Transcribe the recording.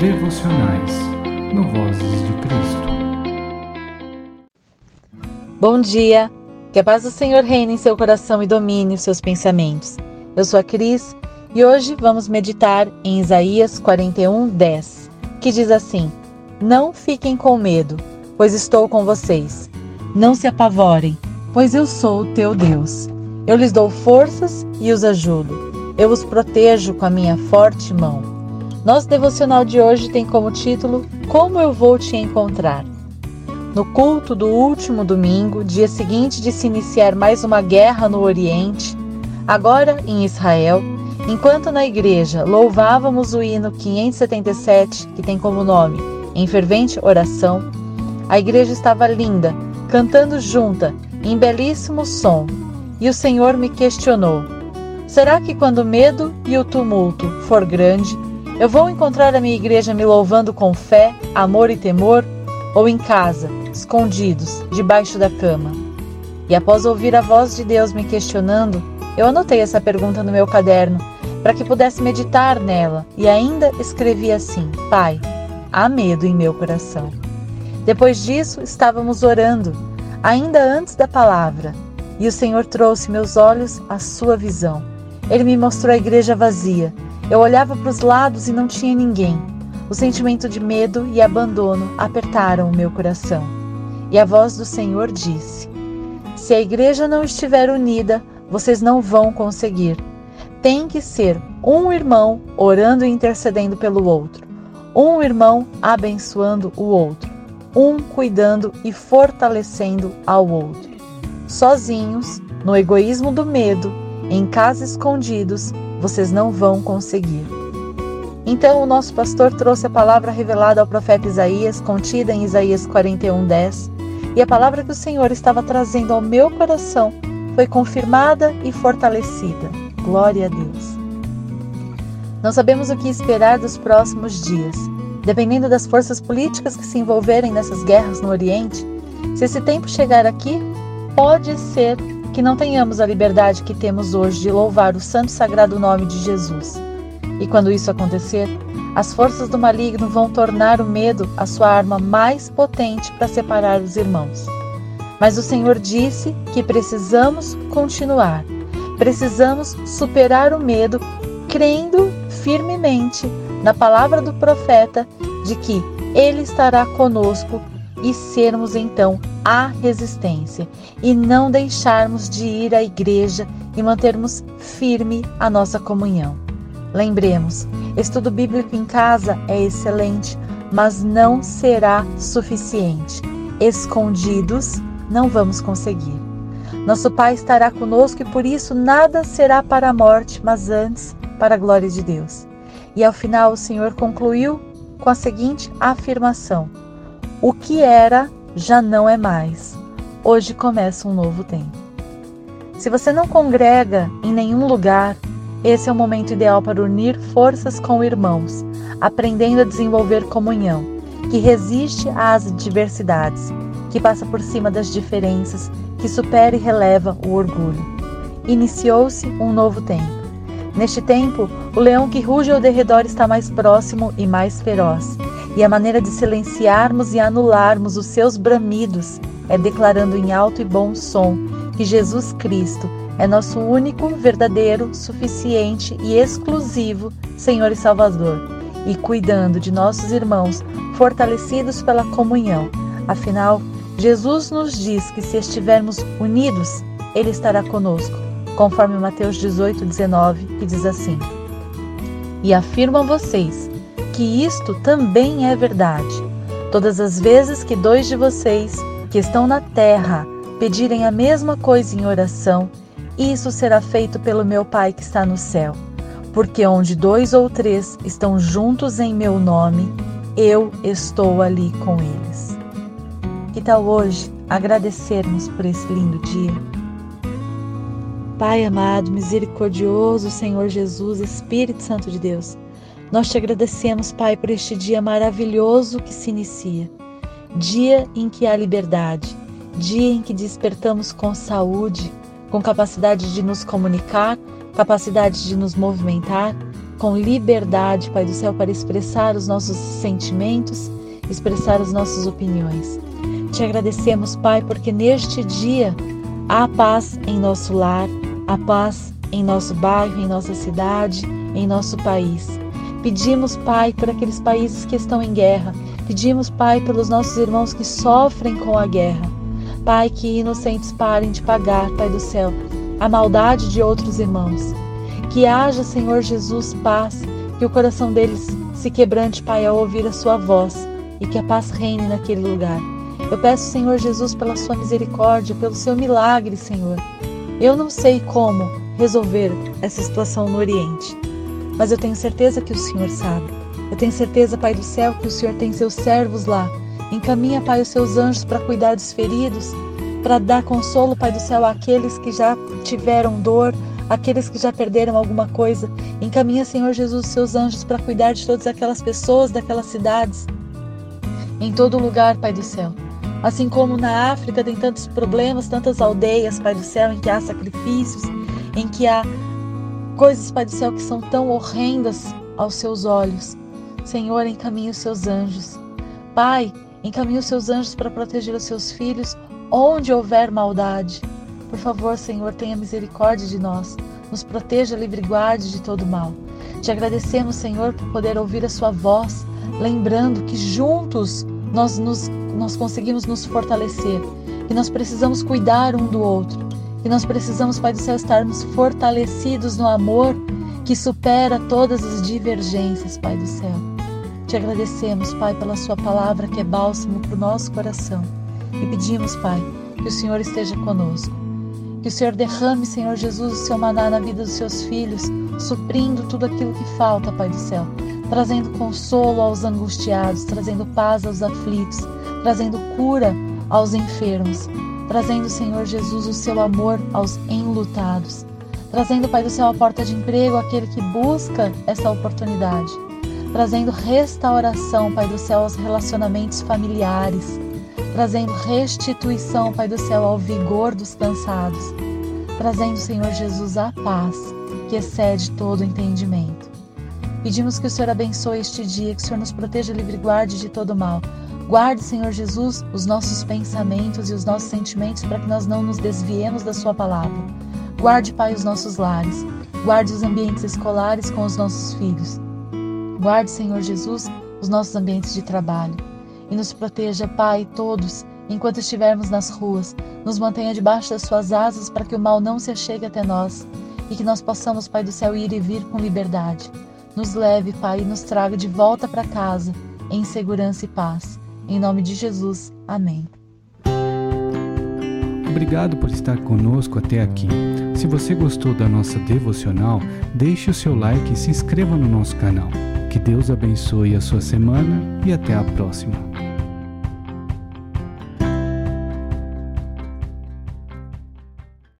devocionais no Vozes de Cristo. Bom dia, que a paz do Senhor reine em seu coração e domine os seus pensamentos. Eu sou a Cris e hoje vamos meditar em Isaías 41, 10, que diz assim: Não fiquem com medo, pois estou com vocês. Não se apavorem, pois eu sou o teu Deus. Eu lhes dou forças e os ajudo. Eu os protejo com a minha forte mão. Nosso devocional de hoje tem como título Como eu vou te encontrar. No culto do último domingo, dia seguinte de se iniciar mais uma guerra no Oriente, agora em Israel, enquanto na igreja louvávamos o hino 577, que tem como nome Em Fervente Oração, a igreja estava linda, cantando junta, em belíssimo som, e o Senhor me questionou: Será que quando o medo e o tumulto for grande, eu vou encontrar a minha igreja me louvando com fé, amor e temor, ou em casa, escondidos, debaixo da cama? E após ouvir a voz de Deus me questionando, eu anotei essa pergunta no meu caderno para que pudesse meditar nela e ainda escrevi assim: Pai, há medo em meu coração. Depois disso, estávamos orando, ainda antes da palavra, e o Senhor trouxe meus olhos à sua visão. Ele me mostrou a igreja vazia. Eu olhava para os lados e não tinha ninguém. O sentimento de medo e abandono apertaram o meu coração. E a voz do Senhor disse: Se a igreja não estiver unida, vocês não vão conseguir. Tem que ser um irmão orando e intercedendo pelo outro, um irmão abençoando o outro, um cuidando e fortalecendo ao outro sozinhos, no egoísmo do medo, em casa escondidos, vocês não vão conseguir. Então o nosso pastor trouxe a palavra revelada ao profeta Isaías, contida em Isaías 41:10, e a palavra que o Senhor estava trazendo ao meu coração foi confirmada e fortalecida. Glória a Deus. Não sabemos o que esperar dos próximos dias. Dependendo das forças políticas que se envolverem nessas guerras no Oriente, se esse tempo chegar aqui, pode ser que não tenhamos a liberdade que temos hoje de louvar o santo e sagrado nome de Jesus. E quando isso acontecer, as forças do maligno vão tornar o medo a sua arma mais potente para separar os irmãos. Mas o Senhor disse que precisamos continuar, precisamos superar o medo, crendo firmemente na palavra do profeta de que Ele estará conosco e sermos então a resistência e não deixarmos de ir à igreja e mantermos firme a nossa comunhão. Lembremos, estudo bíblico em casa é excelente, mas não será suficiente. Escondidos, não vamos conseguir. Nosso Pai estará conosco e por isso nada será para a morte, mas antes para a glória de Deus. E ao final o Senhor concluiu com a seguinte afirmação: O que era já não é mais. Hoje começa um novo tempo. Se você não congrega em nenhum lugar, esse é o momento ideal para unir forças com irmãos, aprendendo a desenvolver comunhão, que resiste às adversidades, que passa por cima das diferenças, que supera e releva o orgulho. Iniciou-se um novo tempo. Neste tempo, o leão que ruge ao derredor está mais próximo e mais feroz e a maneira de silenciarmos e anularmos os seus bramidos é declarando em alto e bom som que Jesus Cristo é nosso único, verdadeiro, suficiente e exclusivo Senhor e Salvador, e cuidando de nossos irmãos, fortalecidos pela comunhão. Afinal, Jesus nos diz que se estivermos unidos, Ele estará conosco, conforme Mateus 18, 19, que diz assim: E afirmam vocês que isto também é verdade. Todas as vezes que dois de vocês que estão na terra pedirem a mesma coisa em oração, isso será feito pelo meu Pai que está no céu. Porque onde dois ou três estão juntos em meu nome, eu estou ali com eles. Que tal hoje agradecermos por esse lindo dia? Pai amado, misericordioso, Senhor Jesus, Espírito Santo de Deus, nós te agradecemos, Pai, por este dia maravilhoso que se inicia. Dia em que há liberdade, dia em que despertamos com saúde, com capacidade de nos comunicar capacidade de nos movimentar com liberdade, Pai do céu, para expressar os nossos sentimentos, expressar as nossas opiniões. Te agradecemos, Pai, porque neste dia há paz em nosso lar, há paz em nosso bairro, em nossa cidade, em nosso país. Pedimos, Pai, por aqueles países que estão em guerra. Pedimos, Pai, pelos nossos irmãos que sofrem com a guerra. Pai, que inocentes parem de pagar, Pai do céu, a maldade de outros irmãos. Que haja, Senhor Jesus, paz, que o coração deles se quebrante, Pai, ao ouvir a Sua voz e que a paz reine naquele lugar. Eu peço, Senhor Jesus, pela Sua misericórdia, pelo Seu milagre, Senhor. Eu não sei como resolver essa situação no Oriente, mas eu tenho certeza que o Senhor sabe. Eu tenho certeza, Pai do céu, que o Senhor tem seus servos lá. Encaminha, Pai, os seus anjos para cuidar dos feridos, para dar consolo, Pai do céu, àqueles que já tiveram dor, aqueles que já perderam alguma coisa. Encaminha, Senhor Jesus, os seus anjos para cuidar de todas aquelas pessoas daquelas cidades. Em todo lugar, Pai do céu. Assim como na África tem tantos problemas, tantas aldeias, Pai do céu, em que há sacrifícios, em que há coisas, Pai do céu, que são tão horrendas aos seus olhos. Senhor, encaminhe os seus anjos. Pai, encaminhe os seus anjos para proteger os seus filhos onde houver maldade. Por favor, Senhor, tenha misericórdia de nós. Nos proteja, livre e guarde de todo mal. Te agradecemos, Senhor, por poder ouvir a Sua voz, lembrando que juntos nós, nos, nós conseguimos nos fortalecer, que nós precisamos cuidar um do outro, que nós precisamos, Pai do céu, estarmos fortalecidos no amor que supera todas as divergências, Pai do céu. Te agradecemos, Pai, pela Sua palavra que é bálsamo para o nosso coração. E pedimos, Pai, que o Senhor esteja conosco. Que o Senhor derrame, Senhor Jesus, o seu maná na vida dos seus filhos, suprindo tudo aquilo que falta, Pai do céu, trazendo consolo aos angustiados, trazendo paz aos aflitos, trazendo cura aos enfermos, trazendo, Senhor Jesus, o seu amor aos enlutados, trazendo, Pai do céu, a porta de emprego àquele que busca essa oportunidade, trazendo restauração, Pai do céu, aos relacionamentos familiares trazendo restituição, Pai do céu, ao vigor dos cansados, trazendo, Senhor Jesus, a paz que excede todo entendimento. Pedimos que o Senhor abençoe este dia, que o Senhor nos proteja, livre e guarde de todo mal. Guarde, Senhor Jesus, os nossos pensamentos e os nossos sentimentos para que nós não nos desviemos da Sua palavra. Guarde, Pai, os nossos lares. Guarde os ambientes escolares com os nossos filhos. Guarde, Senhor Jesus, os nossos ambientes de trabalho e nos proteja, Pai, todos, enquanto estivermos nas ruas. Nos mantenha debaixo das suas asas para que o mal não se achegue até nós e que nós possamos, Pai do céu, ir e vir com liberdade. Nos leve, Pai, e nos traga de volta para casa, em segurança e paz. Em nome de Jesus. Amém. Obrigado por estar conosco até aqui. Se você gostou da nossa devocional, deixe o seu like e se inscreva no nosso canal. Que Deus abençoe a sua semana e até a próxima.